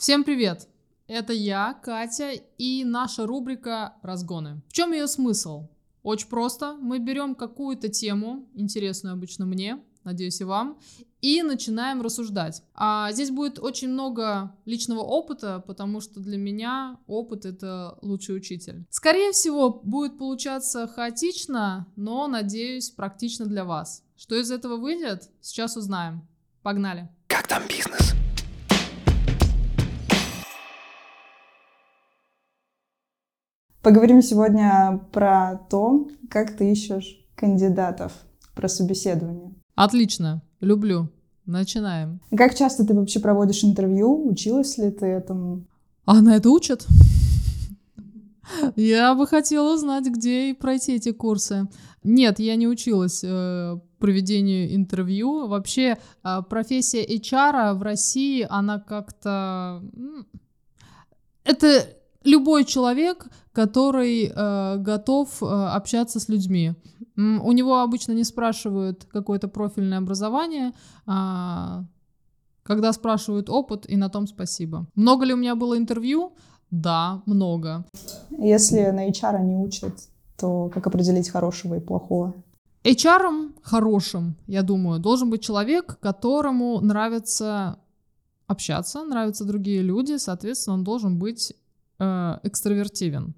Всем привет! Это я, Катя, и наша рубрика «Разгоны». В чем ее смысл? Очень просто. Мы берем какую-то тему, интересную обычно мне, надеюсь и вам, и начинаем рассуждать. А здесь будет очень много личного опыта, потому что для меня опыт — это лучший учитель. Скорее всего, будет получаться хаотично, но, надеюсь, практично для вас. Что из этого выйдет, сейчас узнаем. Погнали! Как там бизнес? Поговорим сегодня про то, как ты ищешь кандидатов, про собеседование. Отлично, люблю. Начинаем. Как часто ты вообще проводишь интервью? Училась ли ты этому? А на это учат? Я бы хотела узнать, где и пройти эти курсы. Нет, я не училась э, проведению интервью. Вообще э, профессия HR в России, она как-то... Это любой человек, который э, готов э, общаться с людьми. У него обычно не спрашивают какое-то профильное образование, а когда спрашивают опыт, и на том спасибо. Много ли у меня было интервью? Да, много. Если на HR не учат, то как определить хорошего и плохого? HR хорошим, я думаю, должен быть человек, которому нравится общаться, нравятся другие люди, соответственно, он должен быть э, экстравертивен.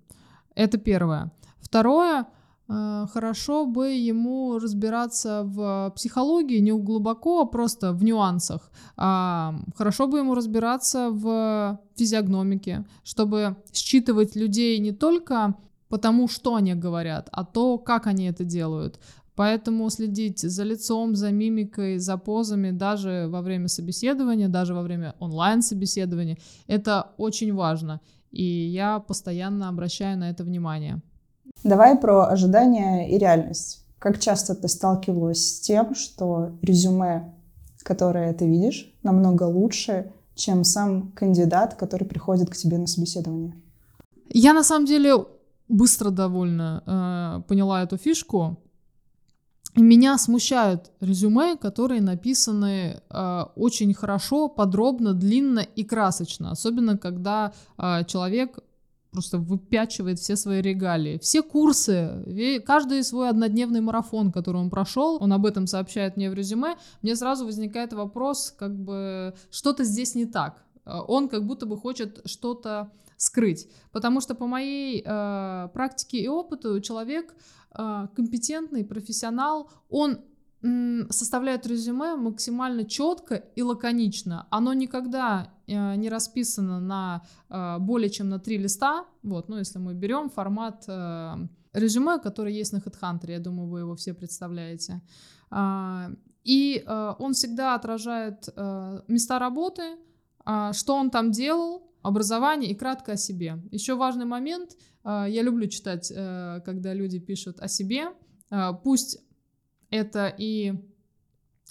Это первое. Второе, э, хорошо бы ему разбираться в психологии не глубоко, а просто в нюансах. А хорошо бы ему разбираться в физиогномике, чтобы считывать людей не только потому, что они говорят, а то, как они это делают. Поэтому следить за лицом, за мимикой, за позами даже во время собеседования, даже во время онлайн-собеседования, это очень важно. И я постоянно обращаю на это внимание. Давай про ожидания и реальность. Как часто ты сталкивалась с тем, что резюме, которое ты видишь, намного лучше, чем сам кандидат, который приходит к тебе на собеседование? Я на самом деле быстро довольно э, поняла эту фишку. Меня смущают резюме, которые написаны э, очень хорошо, подробно, длинно и красочно, особенно когда э, человек просто выпячивает все свои регалии. Все курсы, каждый свой однодневный марафон, который он прошел, он об этом сообщает мне в резюме, мне сразу возникает вопрос, как бы что-то здесь не так. Э, он как будто бы хочет что-то скрыть. Потому что по моей э, практике и опыту человек компетентный, профессионал, он составляет резюме максимально четко и лаконично. Оно никогда э, не расписано на э, более чем на три листа. Вот, ну если мы берем формат э, резюме, который есть на HeadHunter, я думаю, вы его все представляете. И он всегда отражает места работы, что он там делал, образование и кратко о себе. Еще важный момент, э, я люблю читать, э, когда люди пишут о себе, э, пусть это и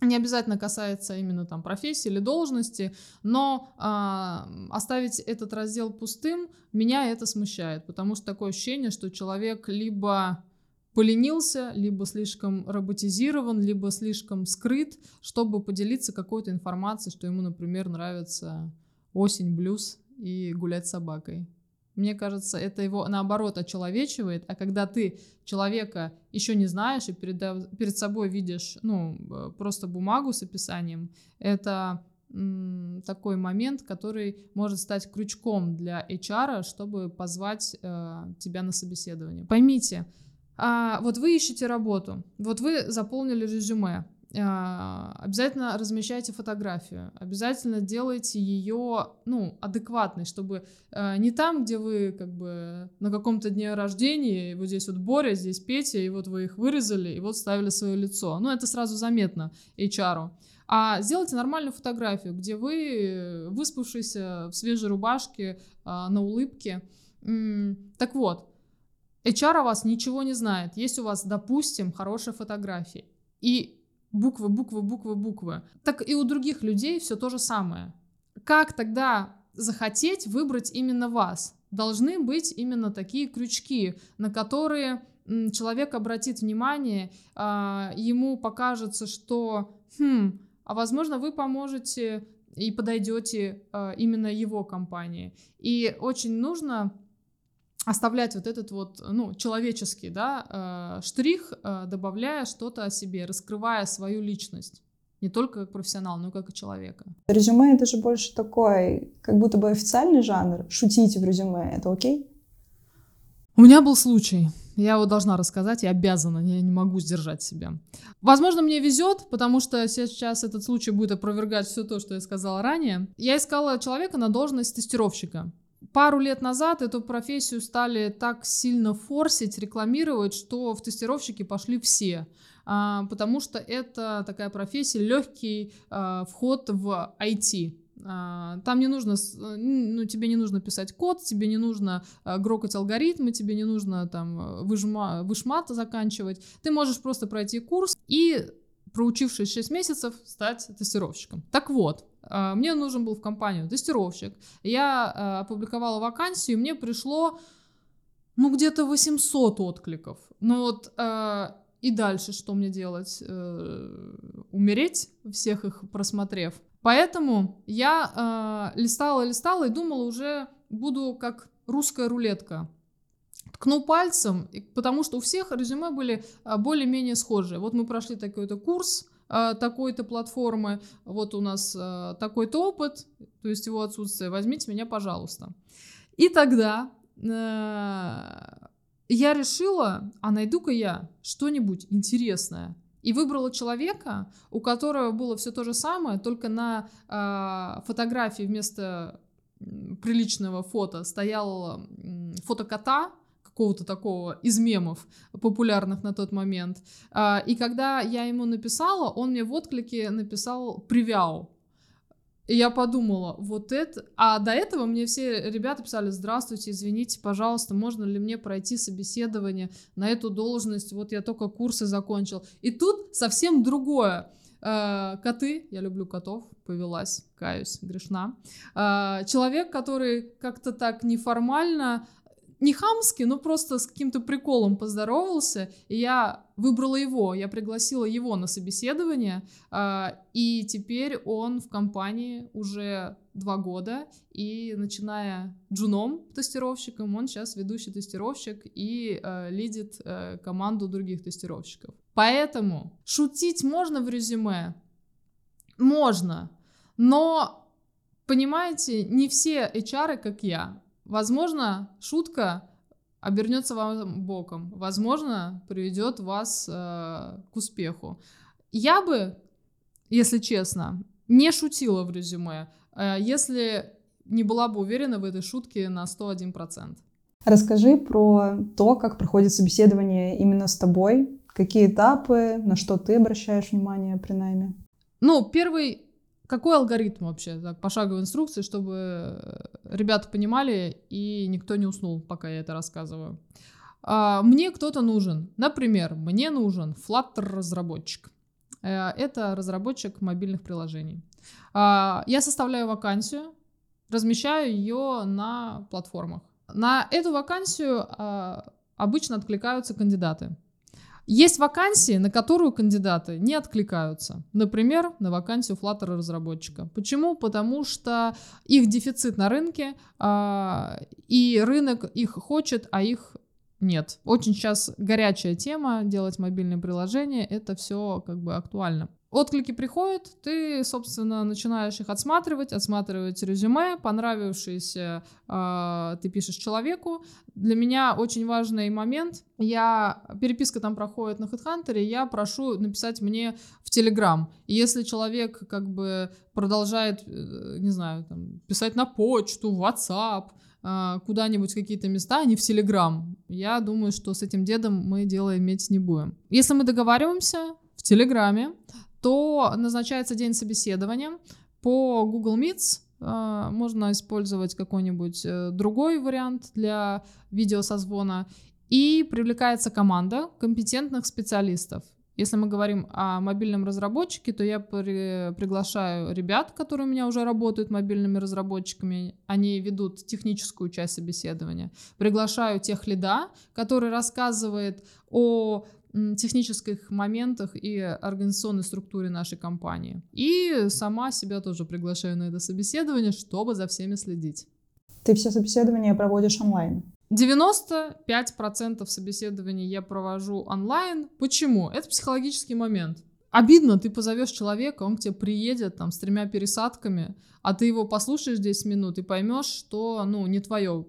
не обязательно касается именно там профессии или должности, но э, оставить этот раздел пустым меня это смущает, потому что такое ощущение, что человек либо поленился, либо слишком роботизирован, либо слишком скрыт, чтобы поделиться какой-то информацией, что ему, например, нравится осень, блюз и гулять с собакой. Мне кажется, это его наоборот очеловечивает, а когда ты человека еще не знаешь и перед, перед собой видишь, ну, э, просто бумагу с описанием, это такой момент, который может стать крючком для HR, чтобы позвать э, тебя на собеседование. Поймите, а, вот вы ищете работу, вот вы заполнили резюме, обязательно размещайте фотографию, обязательно делайте ее, ну, адекватной, чтобы э, не там, где вы как бы на каком-то дне рождения, вот здесь вот Боря, здесь Петя, и вот вы их вырезали, и вот ставили свое лицо. Ну, это сразу заметно HR. А сделайте нормальную фотографию, где вы выспавшийся в свежей рубашке, а, на улыбке. Так вот, HR о вас ничего не знает. Есть у вас, допустим, хорошая фотография. И буквы, буквы, буквы, буквы. Так и у других людей все то же самое. Как тогда захотеть выбрать именно вас? Должны быть именно такие крючки, на которые человек обратит внимание, а, ему покажется, что, хм, а возможно вы поможете и подойдете э, именно его компании. И очень нужно оставлять вот этот вот, ну, человеческий, да, э, штрих, э, добавляя что-то о себе, раскрывая свою личность. Не только как профессионал, но и как и человека. Резюме — это же больше такой, как будто бы официальный жанр. Шутить в резюме — это окей? У меня был случай. Я его должна рассказать, я обязана, я не могу сдержать себя. Возможно, мне везет, потому что сейчас этот случай будет опровергать все то, что я сказала ранее. Я искала человека на должность тестировщика. Пару лет назад эту профессию стали так сильно форсить, рекламировать, что в тестировщики пошли все. А, потому что это такая профессия, легкий а, вход в IT. А, там не нужно, ну, тебе не нужно писать код, тебе не нужно грокать алгоритмы, тебе не нужно там выжма, вышмат заканчивать. Ты можешь просто пройти курс и, проучившись 6 месяцев, стать тестировщиком. Так вот, мне нужен был в компанию тестировщик. Я опубликовала вакансию, мне пришло, ну, где-то 800 откликов. Ну вот и дальше что мне делать? Э, умереть, всех их просмотрев. Поэтому я э, листала, листала и думала уже буду как русская рулетка. Ткну пальцем, потому что у всех резюме были э, более-менее схожие. Вот мы прошли такой-то курс, э, такой-то платформы, вот у нас э, такой-то опыт, то есть его отсутствие, возьмите меня, пожалуйста. И тогда я решила, а найду-ка я что-нибудь интересное. И выбрала человека, у которого было все то же самое, только на э, фотографии вместо приличного фото стоял фото кота, какого-то такого из мемов популярных на тот момент. А, и когда я ему написала, он мне в отклике написал «Привяу». И я подумала, вот это... А до этого мне все ребята писали, здравствуйте, извините, пожалуйста, можно ли мне пройти собеседование на эту должность? Вот я только курсы закончил. И тут совсем другое. Э, коты, я люблю котов, повелась, каюсь, грешна. Э, человек, который как-то так неформально не хамски, но просто с каким-то приколом поздоровался, и я выбрала его, я пригласила его на собеседование, э, и теперь он в компании уже два года, и начиная джуном тестировщиком, он сейчас ведущий тестировщик и э, лидит э, команду других тестировщиков. Поэтому шутить можно в резюме? Можно, но, понимаете, не все HR, как я, Возможно, шутка обернется вам боком, возможно, приведет вас э, к успеху. Я бы, если честно, не шутила в резюме, э, если не была бы уверена в этой шутке на 101%. Расскажи про то, как проходит собеседование именно с тобой, какие этапы, на что ты обращаешь внимание при найме. Ну, первый какой алгоритм вообще, так, пошаговой инструкции, чтобы э, ребята понимали и никто не уснул, пока я это рассказываю. А, мне кто-то нужен. Например, мне нужен Flutter-разработчик. Э, это разработчик мобильных приложений. А, я составляю вакансию, размещаю ее на платформах. На эту вакансию а, обычно откликаются кандидаты. Есть вакансии, на которую кандидаты не откликаются. Например, на вакансию Flutter разработчика. Почему? Потому что их дефицит на рынке, э, и рынок их хочет, а их нет. Очень сейчас горячая тема делать мобильные приложения, это все как бы актуально. Отклики приходят, ты, собственно, начинаешь их отсматривать, отсматривать резюме, понравившееся э, ты пишешь человеку. Для меня очень важный момент, я, переписка там проходит на HeadHunter, я прошу написать мне в Telegram. И если человек как бы продолжает, э, не знаю, там, писать на почту, в WhatsApp, э, куда-нибудь какие-то места, а не в Telegram, я думаю, что с этим дедом мы дело иметь не будем. Если мы договариваемся в Телеграме, то назначается день собеседования по Google Meets. А, можно использовать какой-нибудь э, другой вариант для видеосозвона. И привлекается команда компетентных специалистов. Если мы говорим о мобильном разработчике, то я при, приглашаю ребят, которые у меня уже работают мобильными разработчиками. Они ведут техническую часть собеседования. Приглашаю тех лида, который рассказывает о технических моментах и организационной структуре нашей компании. И сама себя тоже приглашаю на это собеседование, чтобы за всеми следить. Ты все собеседования проводишь онлайн? 95% собеседований я провожу онлайн. Почему? Это психологический момент. Обидно, ты позовешь человека, он к тебе приедет там с тремя пересадками, а ты его послушаешь 10 минут и поймешь, что, ну, не твое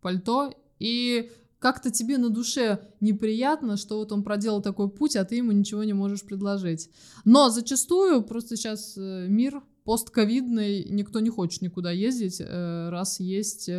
пальто, и как-то тебе на душе неприятно, что вот он проделал такой путь, а ты ему ничего не можешь предложить. Но зачастую просто сейчас э, мир постковидный, никто не хочет никуда ездить, э, раз есть э,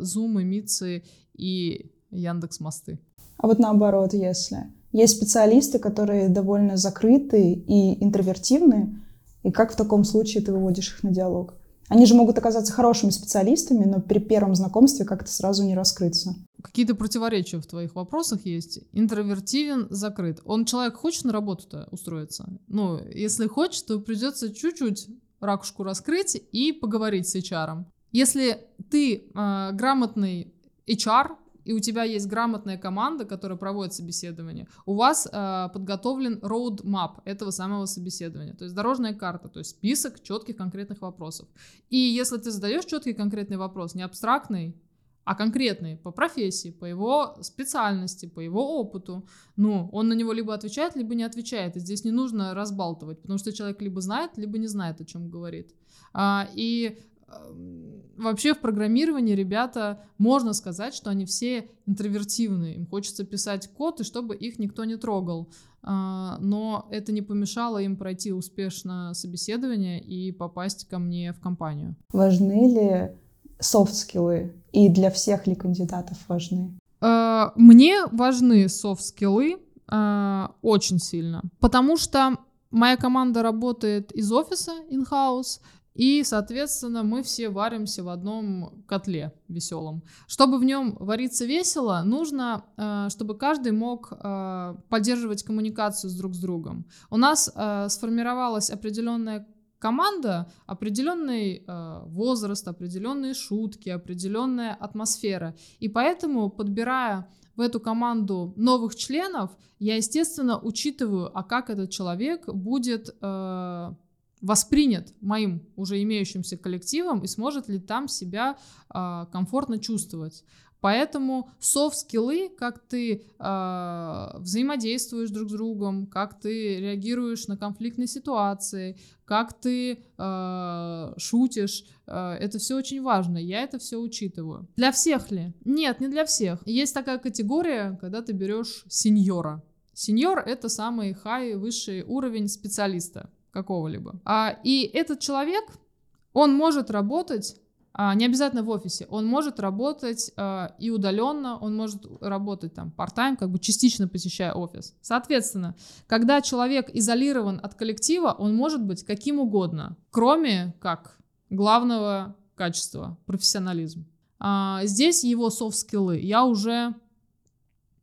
Zoom, и Митцы и Яндекс Мосты. А вот наоборот, если есть специалисты, которые довольно закрыты и интровертивны, и как в таком случае ты выводишь их на диалог? Они же могут оказаться хорошими специалистами, но при первом знакомстве как-то сразу не раскрыться. Какие-то противоречия в твоих вопросах есть. Интровертивен, закрыт. Он человек хочет на работу-то устроиться? Ну, если хочет, то придется чуть-чуть ракушку раскрыть и поговорить с HR. Если ты э, грамотный HR, и у тебя есть грамотная команда, которая проводит собеседование, у вас э, подготовлен roadmap этого самого собеседования, то есть дорожная карта, то есть список четких конкретных вопросов. И если ты задаешь четкий конкретный вопрос, не абстрактный, а конкретный по профессии, по его специальности, по его опыту, ну, он на него либо отвечает, либо не отвечает. И здесь не нужно разбалтывать, потому что человек либо знает, либо не знает, о чем говорит. А, и вообще в программировании ребята, можно сказать, что они все интровертивные. Им хочется писать код, и чтобы их никто не трогал. А, но это не помешало им пройти успешно собеседование и попасть ко мне в компанию. Важны ли софт-скиллы? И для всех ли кандидатов важны? А, мне важны софт-скиллы а, очень сильно, потому что моя команда работает из офиса in-house, и, соответственно, мы все варимся в одном котле веселом. Чтобы в нем вариться весело, нужно, э, чтобы каждый мог э, поддерживать коммуникацию с друг с другом. У нас э, сформировалась определенная команда, определенный возраст, определенные шутки, определенная атмосфера. И поэтому, подбирая в эту команду новых членов, я, естественно, учитываю, а как этот человек будет воспринят моим уже имеющимся коллективом и сможет ли там себя э, комфортно чувствовать. Поэтому софт-скиллы, как ты э, взаимодействуешь друг с другом, как ты реагируешь на конфликтные ситуации, как ты э, шутишь, э, это все очень важно. Я это все учитываю. Для всех ли? Нет, не для всех. Есть такая категория, когда ты берешь сеньора. Сеньор — это самый хай, высший уровень специалиста какого-либо. А, и этот человек, он может работать не обязательно в офисе, он может работать а, и удаленно, он может работать там part-time, как бы частично посещая офис. Соответственно, когда человек изолирован от коллектива, он может быть каким угодно, кроме как главного качества, профессионализм. А, здесь его софт-скиллы я уже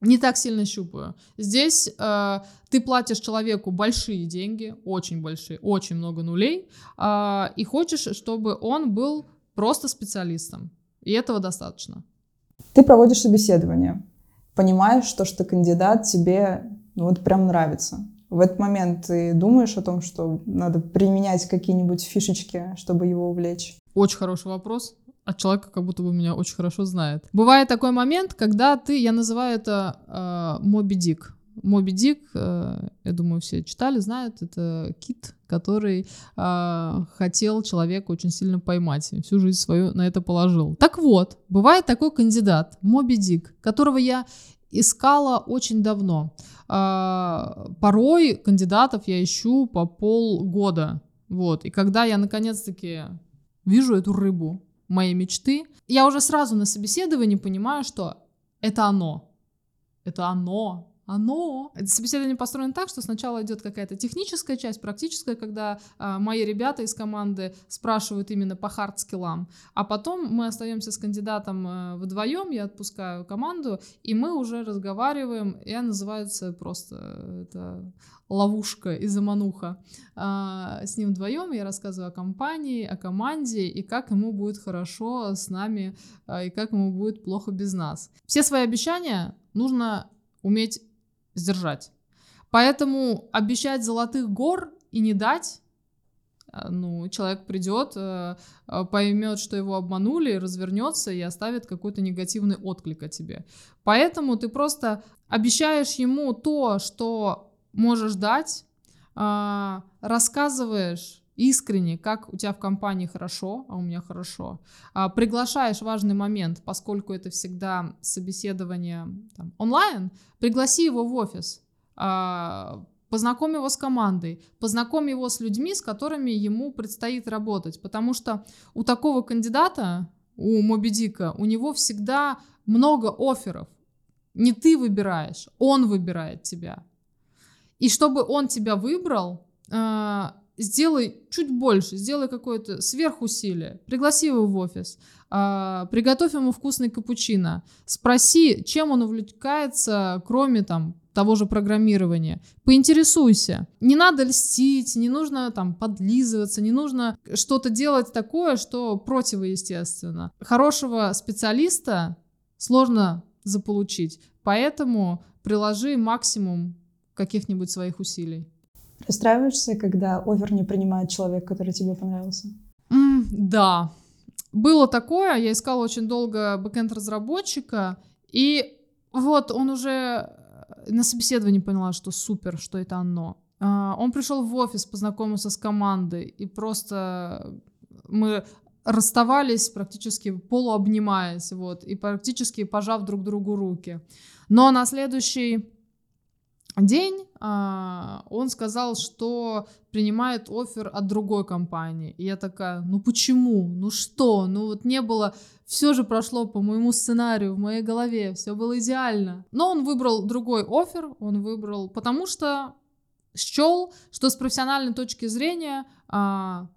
не так сильно щупаю. Здесь э, ты платишь человеку большие деньги, очень большие, очень много нулей, э, и хочешь, чтобы он был просто специалистом. И этого достаточно. Ты проводишь собеседование, понимаешь, что, что кандидат тебе ну, вот прям нравится. В этот момент ты думаешь о том, что надо применять какие-нибудь фишечки, чтобы его увлечь? Очень хороший вопрос от человека, как будто бы меня очень хорошо знает. Бывает такой момент, когда ты, я называю это э, Моби Дик. Моби Дик, э, я думаю, все читали, знают, это кит, который э, хотел человека очень сильно поймать, всю жизнь свою на это положил. Так вот, бывает такой кандидат, Моби Дик, которого я искала очень давно. Э, порой кандидатов я ищу по полгода. Вот. И когда я наконец-таки вижу эту рыбу, моей мечты, я уже сразу на собеседовании понимаю, что это оно. Это оно оно... Это собеседование построено так, что сначала идет какая-то техническая часть, практическая, когда э, мои ребята из команды спрашивают именно по хард-скиллам, а потом мы остаемся с кандидатом э, вдвоем, я отпускаю команду, и мы уже разговариваем, я называется просто это ловушка и замануха. А, с ним вдвоем я рассказываю о компании, о команде и как ему будет хорошо с нами, а, и как ему будет плохо без нас. Все свои обещания нужно уметь сдержать. Поэтому обещать золотых гор и не дать а, ну, человек придет, э, э, поймет, что его обманули, развернется и оставит какой-то негативный отклик о тебе. Поэтому ты просто обещаешь ему то, что можешь дать, а, рассказываешь искренне, как у тебя в компании хорошо, а у меня хорошо. А, приглашаешь важный момент, поскольку это всегда собеседование там, онлайн, пригласи его в офис, познакомь его с командой, познакомь его с людьми, с которыми ему предстоит работать, потому что у такого кандидата, у Моби у него всегда много офферов. Не ты выбираешь, он выбирает тебя. И чтобы он тебя выбрал, а, сделай чуть больше, сделай какое-то сверхусилие, пригласи его в офис, э, приготовь ему вкусный капучино, спроси, чем он увлекается, кроме там того же программирования. Поинтересуйся. Не надо льстить, не нужно там подлизываться, не нужно что-то делать такое, что противоестественно. Хорошего специалиста сложно заполучить, поэтому приложи максимум каких-нибудь своих усилий. Расстраиваешься, когда овер не принимает человек, который тебе понравился? Mm, да. Было такое, я искала очень долго бэкэнд-разработчика, и вот он уже на собеседовании поняла, что супер, что это оно. А, он пришел в офис, познакомился с командой, и просто мы расставались практически полуобнимаясь, вот, и практически пожав друг другу руки. Но на следующий день а, он сказал, что принимает офер от другой компании. И я такая, ну почему? Ну что? Ну вот не было... Все же прошло по моему сценарию, в моей голове, все было идеально. Но он выбрал другой офер, он выбрал, потому что счел, что с профессиональной точки зрения а,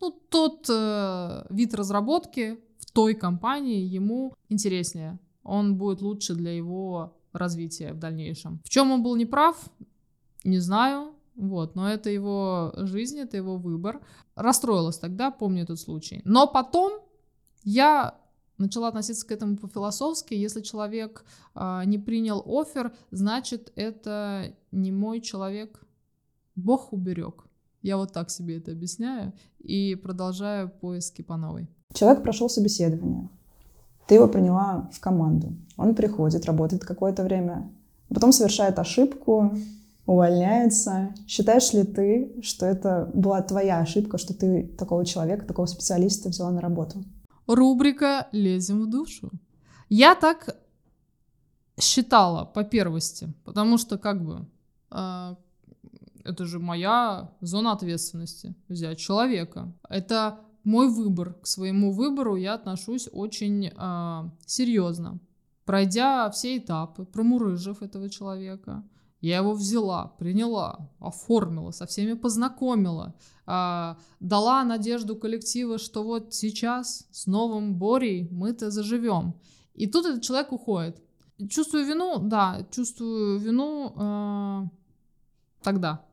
ну, тот э, вид разработки в той компании ему интереснее. Он будет лучше для его развития в дальнейшем. В чем он был неправ, не знаю, вот, но это его жизнь, это его выбор. Расстроилась тогда, помню этот случай. Но потом я начала относиться к этому по-философски. Если человек э, не принял офер, значит, это не мой человек. Бог уберег. Я вот так себе это объясняю и продолжаю поиски по новой. Человек прошел собеседование. Ты его приняла в команду. Он приходит, работает какое-то время, потом совершает ошибку, увольняется. Считаешь ли ты, что это была твоя ошибка, что ты такого человека, такого специалиста взяла на работу? Рубрика «Лезем в душу». Я так считала по первости, потому что как бы э, это же моя зона ответственности взять человека. Это мой выбор. К своему выбору я отношусь очень э, серьезно. Пройдя все этапы, промурыжив этого человека, я его взяла, приняла, оформила, со всеми познакомила, э, дала надежду коллектива, что вот сейчас с новым Борей мы-то заживем. И тут этот человек уходит. Чувствую вину, да, чувствую вину э, тогда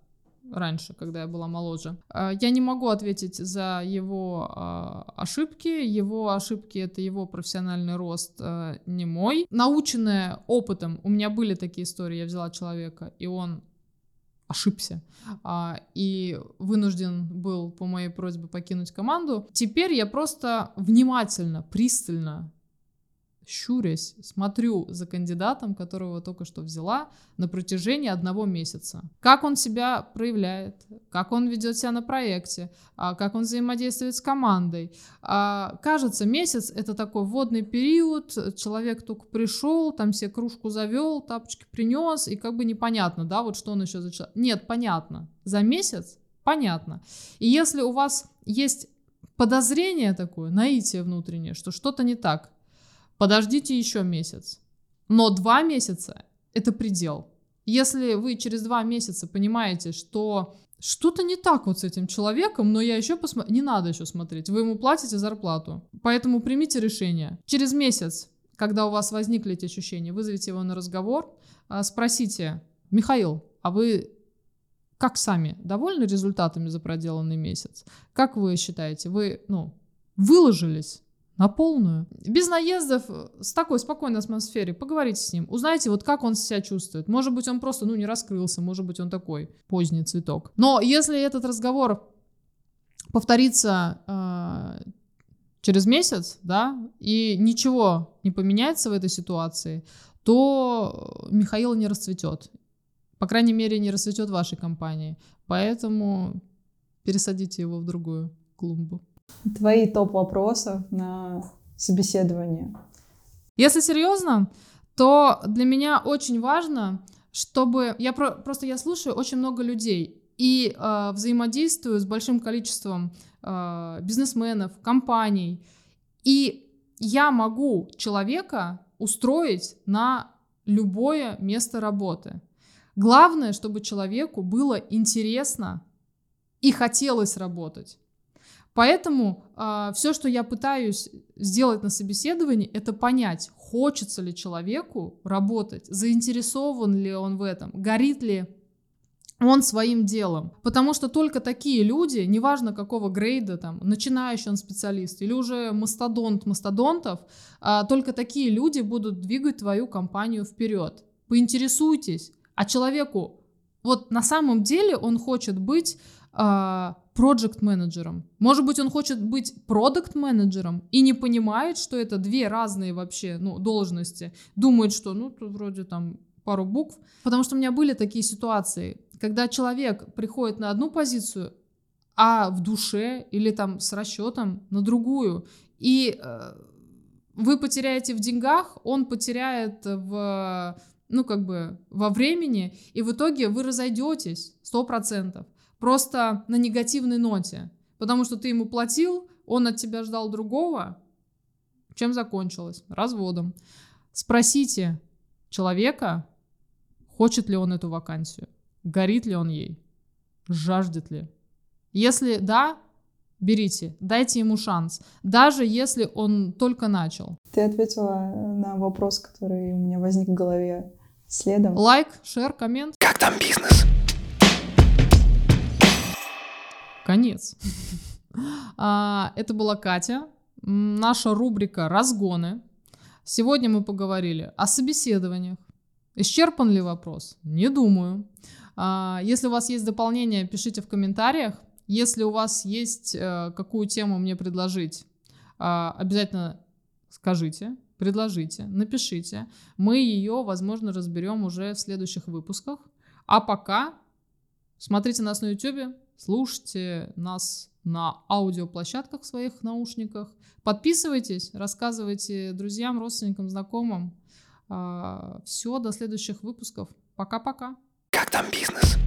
раньше, когда я была моложе. А, я не могу ответить за его а, ошибки. Его ошибки — это его профессиональный рост, а, не мой. Наученная опытом, у меня были такие истории, я взяла человека, и он ошибся а, и вынужден был по моей просьбе покинуть команду. Теперь я просто внимательно, пристально щурясь, смотрю за кандидатом, которого только что взяла, на протяжении одного месяца. Как он себя проявляет, как он ведет себя на проекте, а, как он взаимодействует с командой. А, кажется, месяц — это такой вводный период, человек только пришел, там себе кружку завел, тапочки принес, и как бы непонятно, да, вот что он еще за человек. Нет, понятно. За месяц понятно. И если у вас есть подозрение такое, наитие внутреннее, что что-то не так, подождите еще месяц. Но два месяца — это предел. Если вы через два месяца понимаете, что что-то не так вот с этим человеком, но я еще посмотрю, не надо еще смотреть, вы ему платите зарплату. Поэтому примите решение. Через месяц, когда у вас возникли эти ощущения, вызовите его на разговор, а, спросите, Михаил, а вы как сами довольны результатами за проделанный месяц? Как вы считаете, вы ну, выложились на полную. Без наездов, с такой спокойной атмосфере. Поговорите с ним. Узнайте, вот как он себя чувствует. Может быть, он просто, ну, не раскрылся. Может быть, он такой поздний цветок. Но если этот разговор повторится э, через месяц, да, и ничего не поменяется в этой ситуации, то Михаил не расцветет. По крайней мере, не расцветет вашей компании. Поэтому пересадите его в другую клумбу. Твои топ вопросов на собеседование. Если серьезно, то для меня очень важно, чтобы я про, просто я слушаю очень много людей и э, взаимодействую с большим количеством э, бизнесменов, компаний, и я могу человека устроить на любое место работы. Главное, чтобы человеку было интересно и хотелось работать. Поэтому э, а, все, что я пытаюсь сделать на собеседовании, это понять, хочется ли человеку работать, заинтересован ли он в этом, горит ли он своим делом. Потому что только такие люди, неважно какого грейда, там, начинающий он специалист или уже мастодонт мастодонтов, а, только такие люди будут двигать твою компанию вперед. Поинтересуйтесь, а человеку, вот на самом деле он хочет быть а, проект менеджером Может быть, он хочет быть продукт менеджером и не понимает, что это две разные вообще ну, должности. Думает, что ну тут вроде там пару букв. Потому что у меня были такие ситуации, когда человек приходит на одну позицию, а в душе или там с расчетом на другую. И э, вы потеряете в деньгах, он потеряет в, ну, как бы во времени, и в итоге вы разойдетесь сто процентов просто на негативной ноте, потому что ты ему платил, он от тебя ждал другого, чем закончилось? Разводом. Спросите человека, хочет ли он эту вакансию, горит ли он ей, жаждет ли. Если да, берите, дайте ему шанс, даже если он только начал. Ты ответила на вопрос, который у меня возник в голове следом. Лайк, шер, коммент. Как там бизнес? Конец. А, это была Катя. Наша рубрика «Разгоны». Сегодня мы поговорили о собеседованиях. Исчерпан ли вопрос? Не думаю. А, если у вас есть дополнения, пишите в комментариях. Если у вас есть э, какую тему мне предложить, а, обязательно скажите, предложите, напишите. Мы ее, возможно, разберем уже в следующих выпусках. А пока смотрите нас на YouTube, слушайте нас на аудиоплощадках в своих наушниках. Подписывайтесь, рассказывайте друзьям, родственникам, знакомым. А, Все, до следующих выпусков. Пока-пока. Как там бизнес?